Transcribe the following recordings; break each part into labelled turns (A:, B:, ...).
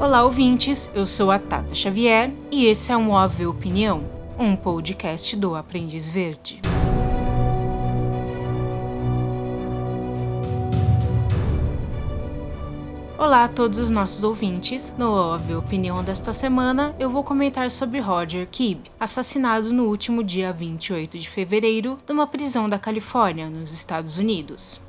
A: Olá, ouvintes. Eu sou a Tata Xavier e esse é um OV Opinião, um podcast do Aprendiz Verde. Olá a todos os nossos ouvintes. No OV Opinião desta semana, eu vou comentar sobre Roger Kibb, assassinado no último dia 28 de fevereiro numa prisão da Califórnia, nos Estados Unidos.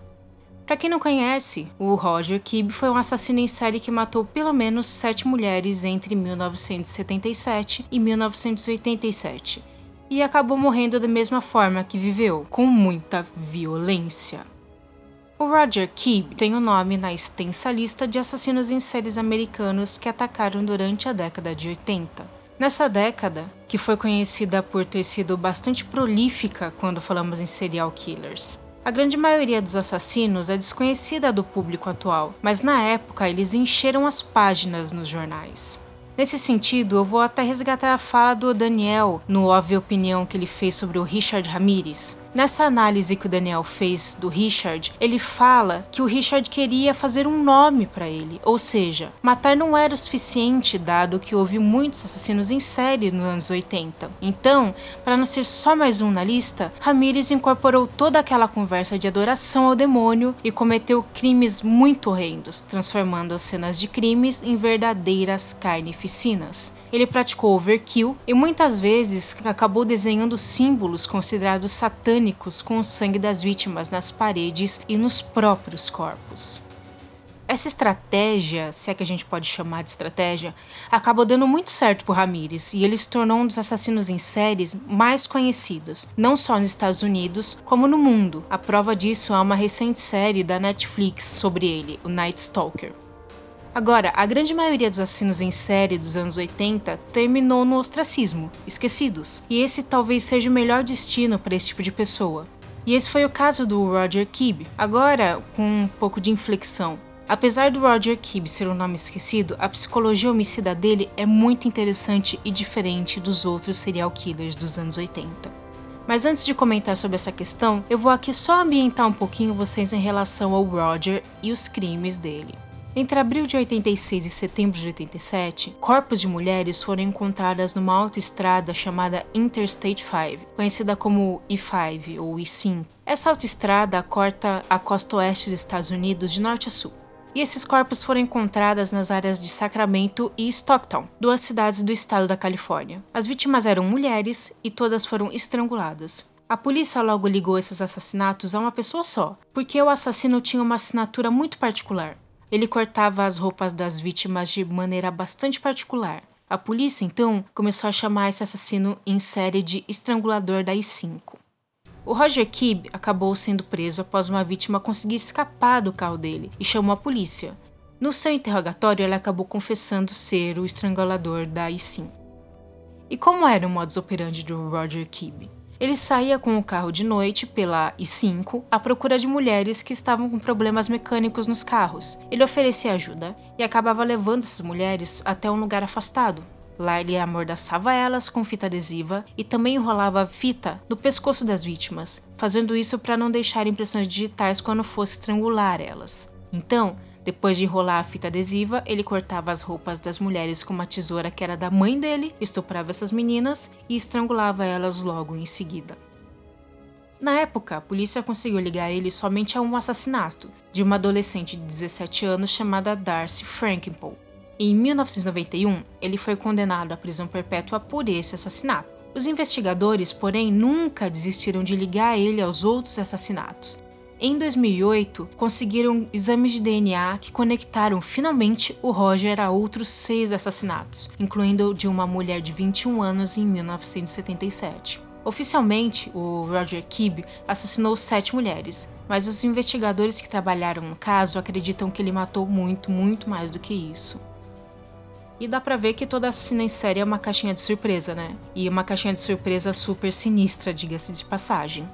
A: Para quem não conhece, o Roger Kibb foi um assassino em série que matou pelo menos sete mulheres entre 1977 e 1987 e acabou morrendo da mesma forma que viveu, com muita violência. O Roger Kibb tem o um nome na extensa lista de assassinos em séries americanos que atacaram durante a década de 80. Nessa década, que foi conhecida por ter sido bastante prolífica quando falamos em serial killers, a grande maioria dos assassinos é desconhecida do público atual, mas na época eles encheram as páginas nos jornais. Nesse sentido, eu vou até resgatar a fala do Daniel no óbvio opinião que ele fez sobre o Richard Ramirez, Nessa análise que o Daniel fez do Richard, ele fala que o Richard queria fazer um nome para ele, ou seja, matar não era o suficiente dado que houve muitos assassinos em série nos anos 80. Então, para não ser só mais um na lista, Ramirez incorporou toda aquela conversa de adoração ao demônio e cometeu crimes muito horrendos, transformando as cenas de crimes em verdadeiras carnificinas. Ele praticou overkill e muitas vezes acabou desenhando símbolos considerados satânicos com o sangue das vítimas nas paredes e nos próprios corpos. Essa estratégia, se é que a gente pode chamar de estratégia, acabou dando muito certo por Ramirez e ele se tornou um dos assassinos em séries mais conhecidos, não só nos Estados Unidos, como no mundo. A prova disso é uma recente série da Netflix sobre ele, o Night Stalker. Agora, a grande maioria dos assassinos em série dos anos 80 terminou no ostracismo, esquecidos, e esse talvez seja o melhor destino para esse tipo de pessoa. E esse foi o caso do Roger Kibb. Agora, com um pouco de inflexão. Apesar do Roger Kibb ser um nome esquecido, a psicologia homicida dele é muito interessante e diferente dos outros serial killers dos anos 80. Mas antes de comentar sobre essa questão, eu vou aqui só ambientar um pouquinho vocês em relação ao Roger e os crimes dele. Entre abril de 86 e setembro de 87, corpos de mulheres foram encontradas numa autoestrada chamada Interstate 5, conhecida como I-5 ou I-5. Essa autoestrada corta a costa oeste dos Estados Unidos de norte a sul. E esses corpos foram encontrados nas áreas de Sacramento e Stockton, duas cidades do estado da Califórnia. As vítimas eram mulheres e todas foram estranguladas. A polícia logo ligou esses assassinatos a uma pessoa só, porque o assassino tinha uma assinatura muito particular. Ele cortava as roupas das vítimas de maneira bastante particular. A polícia, então, começou a chamar esse assassino em série de estrangulador da I-5. O Roger Kibb acabou sendo preso após uma vítima conseguir escapar do carro dele e chamou a polícia. No seu interrogatório, ele acabou confessando ser o estrangulador da I-5. E como era o modus operandi do Roger Kibb? Ele saía com o carro de noite pela I5 à procura de mulheres que estavam com problemas mecânicos nos carros. Ele oferecia ajuda e acabava levando essas mulheres até um lugar afastado. Lá ele amordaçava elas com fita adesiva e também enrolava fita no pescoço das vítimas, fazendo isso para não deixar impressões digitais quando fosse estrangular elas. Então, depois de enrolar a fita adesiva, ele cortava as roupas das mulheres com uma tesoura que era da mãe dele, estuprava essas meninas e estrangulava elas logo em seguida. Na época, a polícia conseguiu ligar ele somente a um assassinato de uma adolescente de 17 anos chamada Darcy Frankenpole. Em 1991, ele foi condenado à prisão perpétua por esse assassinato. Os investigadores, porém, nunca desistiram de ligar ele aos outros assassinatos, em 2008, conseguiram exames de DNA que conectaram finalmente o Roger a outros seis assassinatos, incluindo o de uma mulher de 21 anos em 1977. Oficialmente, o Roger Kibb assassinou sete mulheres, mas os investigadores que trabalharam no caso acreditam que ele matou muito, muito mais do que isso. E dá pra ver que toda assassina em série é uma caixinha de surpresa, né? E uma caixinha de surpresa super sinistra, diga-se de passagem.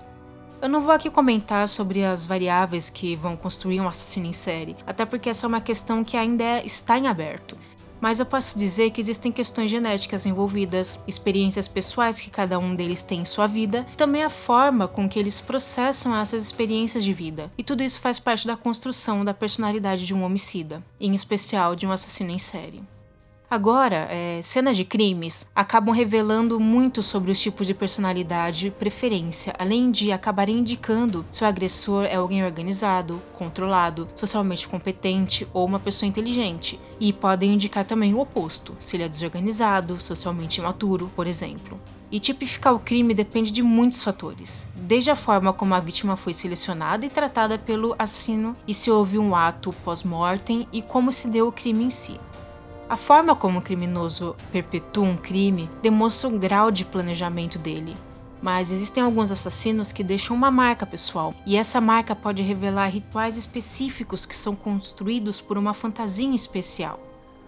A: Eu não vou aqui comentar sobre as variáveis que vão construir um assassino em série, até porque essa é uma questão que ainda é, está em aberto. Mas eu posso dizer que existem questões genéticas envolvidas, experiências pessoais que cada um deles tem em sua vida, e também a forma com que eles processam essas experiências de vida. E tudo isso faz parte da construção da personalidade de um homicida, em especial de um assassino em série. Agora, é, cenas de crimes acabam revelando muito sobre os tipos de personalidade e preferência, além de acabarem indicando se o agressor é alguém organizado, controlado, socialmente competente ou uma pessoa inteligente. E podem indicar também o oposto, se ele é desorganizado, socialmente imaturo, por exemplo. E tipificar o crime depende de muitos fatores, desde a forma como a vítima foi selecionada e tratada pelo assassino, e se houve um ato pós-mortem e como se deu o crime em si. A forma como o criminoso perpetua um crime demonstra o grau de planejamento dele. Mas existem alguns assassinos que deixam uma marca pessoal, e essa marca pode revelar rituais específicos que são construídos por uma fantasia especial.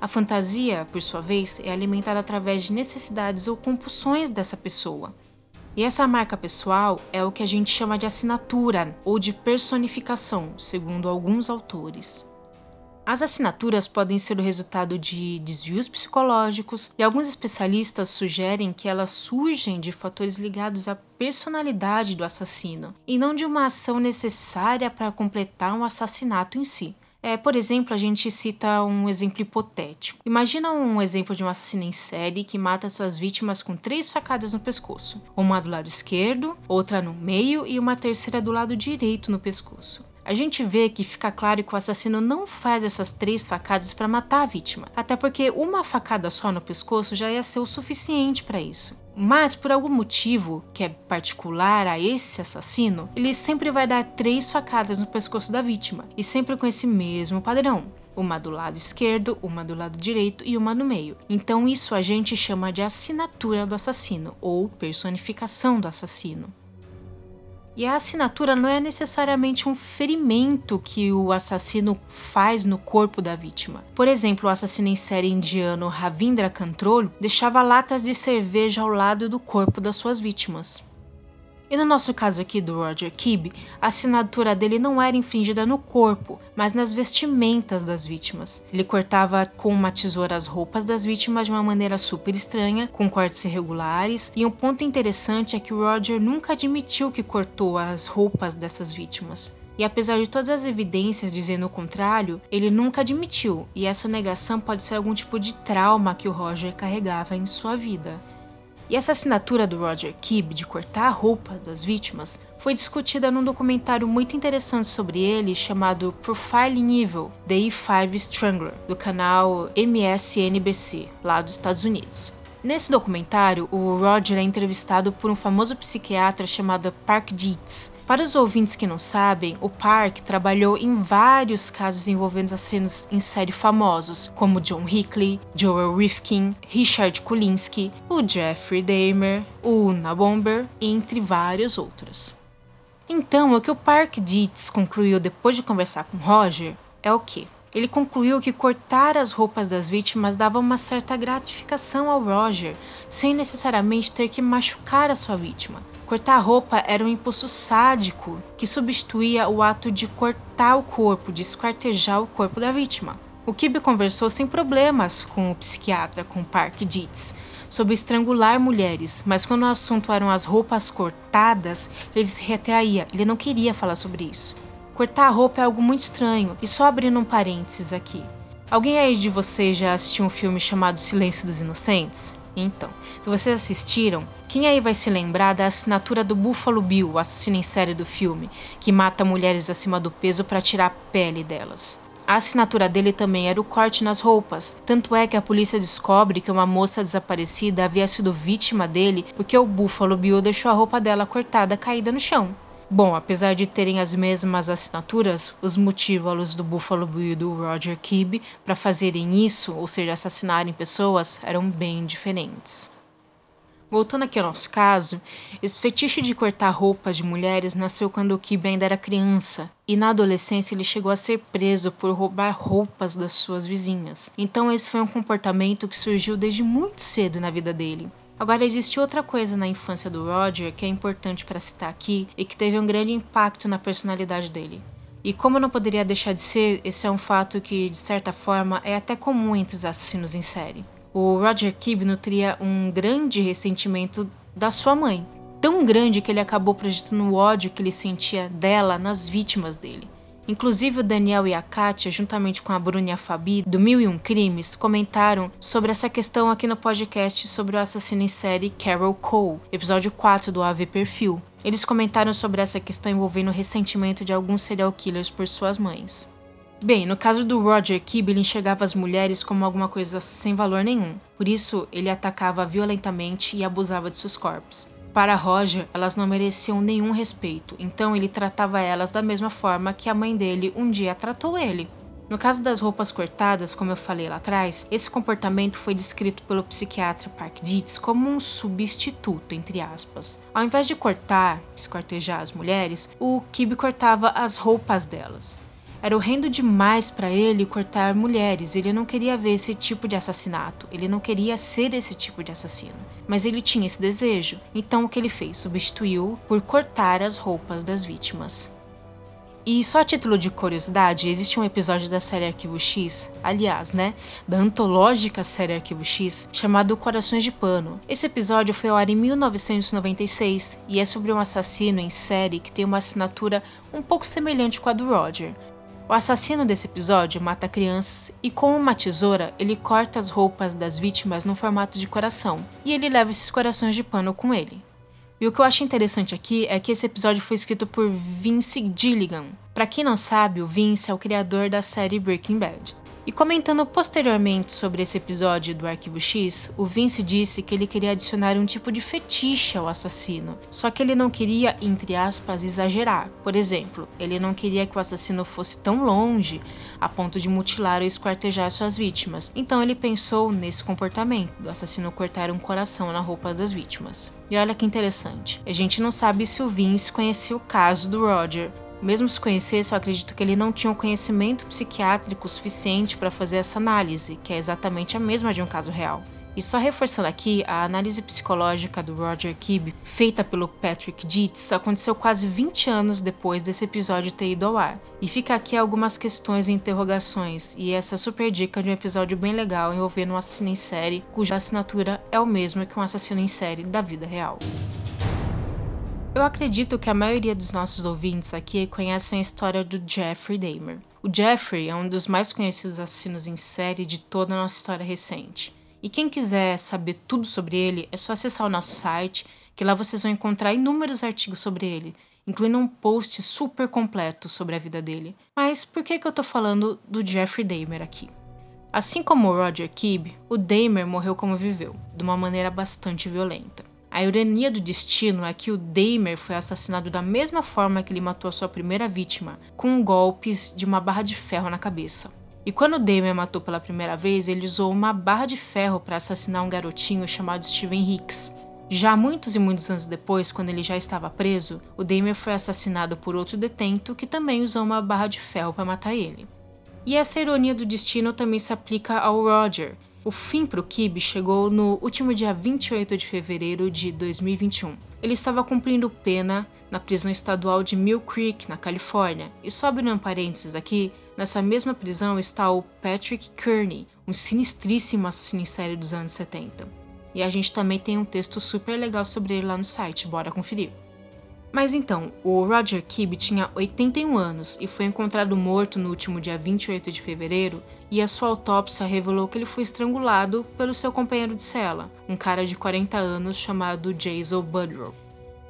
A: A fantasia, por sua vez, é alimentada através de necessidades ou compulsões dessa pessoa. E essa marca pessoal é o que a gente chama de assinatura ou de personificação, segundo alguns autores. As assinaturas podem ser o resultado de desvios psicológicos e alguns especialistas sugerem que elas surgem de fatores ligados à personalidade do assassino e não de uma ação necessária para completar um assassinato em si. É, por exemplo, a gente cita um exemplo hipotético. Imagina um exemplo de um assassino em série que mata suas vítimas com três facadas no pescoço: uma do lado esquerdo, outra no meio e uma terceira do lado direito no pescoço a gente vê que fica claro que o assassino não faz essas três facadas para matar a vítima, até porque uma facada só no pescoço já ia ser o suficiente para isso. Mas por algum motivo que é particular a esse assassino, ele sempre vai dar três facadas no pescoço da vítima, e sempre com esse mesmo padrão uma do lado esquerdo, uma do lado direito e uma no meio. Então isso a gente chama de assinatura do assassino ou personificação do assassino. E a assinatura não é necessariamente um ferimento que o assassino faz no corpo da vítima. Por exemplo, o assassino em série indiano Ravindra Control deixava latas de cerveja ao lado do corpo das suas vítimas. E no nosso caso aqui do Roger Kibb, a assinatura dele não era infringida no corpo, mas nas vestimentas das vítimas. Ele cortava com uma tesoura as roupas das vítimas de uma maneira super estranha, com cortes irregulares, e um ponto interessante é que o Roger nunca admitiu que cortou as roupas dessas vítimas. E apesar de todas as evidências dizendo o contrário, ele nunca admitiu, e essa negação pode ser algum tipo de trauma que o Roger carregava em sua vida. E essa assinatura do Roger Kibb de cortar a roupa das vítimas foi discutida num documentário muito interessante sobre ele chamado Profiling Evil: The E5 Strangler, do canal MSNBC, lá dos Estados Unidos. Nesse documentário, o Roger é entrevistado por um famoso psiquiatra chamado Park Dietz, para os ouvintes que não sabem, o Park trabalhou em vários casos envolvendo assassinos em série famosos, como John Hickley, Joel Rifkin, Richard Kulinski, o Jeffrey Dahmer, o Una Bomber, entre vários outros. Então, o que o Park Dietz concluiu depois de conversar com Roger é o que? Ele concluiu que cortar as roupas das vítimas dava uma certa gratificação ao Roger, sem necessariamente ter que machucar a sua vítima. Cortar a roupa era um impulso sádico que substituía o ato de cortar o corpo, de esquartejar o corpo da vítima. O Kibe conversou sem problemas com o psiquiatra, com Park Dietz, sobre estrangular mulheres, mas quando o assunto eram as roupas cortadas, ele se retraía, ele não queria falar sobre isso. Cortar a roupa é algo muito estranho, e só abrindo um parênteses aqui. Alguém aí de vocês já assistiu um filme chamado Silêncio dos Inocentes? Então, se vocês assistiram, quem aí vai se lembrar da assinatura do Buffalo Bill, o assassino em série do filme, que mata mulheres acima do peso para tirar a pele delas? A assinatura dele também era o corte nas roupas. Tanto é que a polícia descobre que uma moça desaparecida havia sido vítima dele porque o Buffalo Bill deixou a roupa dela cortada caída no chão. Bom, apesar de terem as mesmas assinaturas, os motivos do Buffalo Bill e do Roger Kibb para fazerem isso, ou seja, assassinarem pessoas, eram bem diferentes. Voltando aqui ao nosso caso, esse fetiche de cortar roupas de mulheres nasceu quando o Kibb ainda era criança, e na adolescência ele chegou a ser preso por roubar roupas das suas vizinhas. Então esse foi um comportamento que surgiu desde muito cedo na vida dele. Agora, existe outra coisa na infância do Roger que é importante para citar aqui e que teve um grande impacto na personalidade dele. E como não poderia deixar de ser, esse é um fato que, de certa forma, é até comum entre os assassinos em série. O Roger Kibb nutria um grande ressentimento da sua mãe, tão grande que ele acabou projetando o ódio que ele sentia dela nas vítimas dele. Inclusive o Daniel e a Kátia, juntamente com a Bruna e a Fabi, do Mil e Um Crimes, comentaram sobre essa questão aqui no podcast sobre o assassino em série Carol Cole, episódio 4 do AV Perfil. Eles comentaram sobre essa questão envolvendo o ressentimento de alguns serial killers por suas mães. Bem, no caso do Roger Kibb, ele enxergava as mulheres como alguma coisa sem valor nenhum. Por isso, ele atacava violentamente e abusava de seus corpos. Para Roger, elas não mereciam nenhum respeito, então ele tratava elas da mesma forma que a mãe dele um dia tratou ele. No caso das roupas cortadas, como eu falei lá atrás, esse comportamento foi descrito pelo psiquiatra Park Dietz como um substituto, entre aspas. Ao invés de cortar, escortejar as mulheres, o Kib cortava as roupas delas. Era horrendo demais para ele cortar mulheres. Ele não queria ver esse tipo de assassinato. Ele não queria ser esse tipo de assassino. Mas ele tinha esse desejo. Então o que ele fez? Substituiu por cortar as roupas das vítimas. E só a título de curiosidade, existe um episódio da série Arquivo X, aliás, né, da antológica série Arquivo X, chamado Corações de Pano. Esse episódio foi ao ar em 1996 e é sobre um assassino em série que tem uma assinatura um pouco semelhante com a do Roger. O assassino desse episódio mata crianças e, com uma tesoura, ele corta as roupas das vítimas no formato de coração e ele leva esses corações de pano com ele. E o que eu acho interessante aqui é que esse episódio foi escrito por Vince Gilligan. Para quem não sabe, o Vince é o criador da série Breaking Bad. E comentando posteriormente sobre esse episódio do Arquivo X, o Vince disse que ele queria adicionar um tipo de fetiche ao assassino, só que ele não queria, entre aspas, exagerar. Por exemplo, ele não queria que o assassino fosse tão longe a ponto de mutilar ou esquartejar suas vítimas. Então ele pensou nesse comportamento do assassino cortar um coração na roupa das vítimas. E olha que interessante, a gente não sabe se o Vince conhecia o caso do Roger, mesmo se conhecesse, eu acredito que ele não tinha o um conhecimento psiquiátrico suficiente para fazer essa análise, que é exatamente a mesma de um caso real. E só reforçando aqui, a análise psicológica do Roger Kibb, feita pelo Patrick Dietz, aconteceu quase 20 anos depois desse episódio ter ido ao ar. E fica aqui algumas questões e interrogações, e essa super dica de um episódio bem legal envolvendo um assassino em série, cuja assinatura é o mesmo que um assassino em série da vida real. Eu acredito que a maioria dos nossos ouvintes aqui conhecem a história do Jeffrey Dahmer. O Jeffrey é um dos mais conhecidos assassinos em série de toda a nossa história recente. E quem quiser saber tudo sobre ele, é só acessar o nosso site, que lá vocês vão encontrar inúmeros artigos sobre ele, incluindo um post super completo sobre a vida dele. Mas por que, que eu tô falando do Jeffrey Dahmer aqui? Assim como o Roger Kibb, o Dahmer morreu como viveu, de uma maneira bastante violenta. A ironia do destino é que o Dahmer foi assassinado da mesma forma que ele matou a sua primeira vítima, com golpes de uma barra de ferro na cabeça. E quando Dahmer matou pela primeira vez, ele usou uma barra de ferro para assassinar um garotinho chamado Steven Hicks. Já muitos e muitos anos depois, quando ele já estava preso, o Dahmer foi assassinado por outro detento que também usou uma barra de ferro para matar ele. E essa ironia do destino também se aplica ao Roger, o fim para o Kib chegou no último dia 28 de fevereiro de 2021. Ele estava cumprindo pena na prisão estadual de Mill Creek, na Califórnia. E só abrindo um parênteses aqui, nessa mesma prisão está o Patrick Kearney, um sinistríssimo assassino em série dos anos 70. E a gente também tem um texto super legal sobre ele lá no site, bora conferir. Mas então, o Roger Kibb tinha 81 anos e foi encontrado morto no último dia 28 de fevereiro, e a sua autópsia revelou que ele foi estrangulado pelo seu companheiro de cela, um cara de 40 anos chamado Jason Budrow.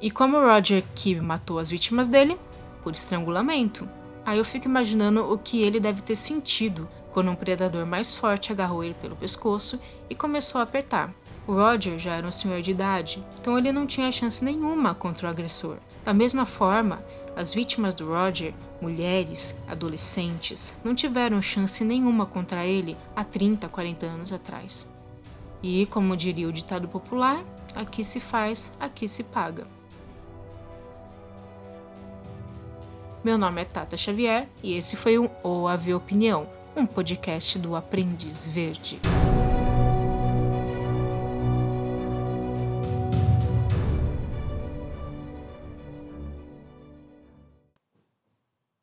A: E como Roger Kibb matou as vítimas dele? Por estrangulamento. Aí eu fico imaginando o que ele deve ter sentido quando um predador mais forte agarrou ele pelo pescoço e começou a apertar. O Roger já era um senhor de idade, então ele não tinha chance nenhuma contra o agressor. Da mesma forma, as vítimas do Roger, mulheres, adolescentes, não tiveram chance nenhuma contra ele há 30, 40 anos atrás. E, como diria o ditado popular, aqui se faz, aqui se paga. Meu nome é Tata Xavier e esse foi o OAV Opinião, um podcast do Aprendiz Verde.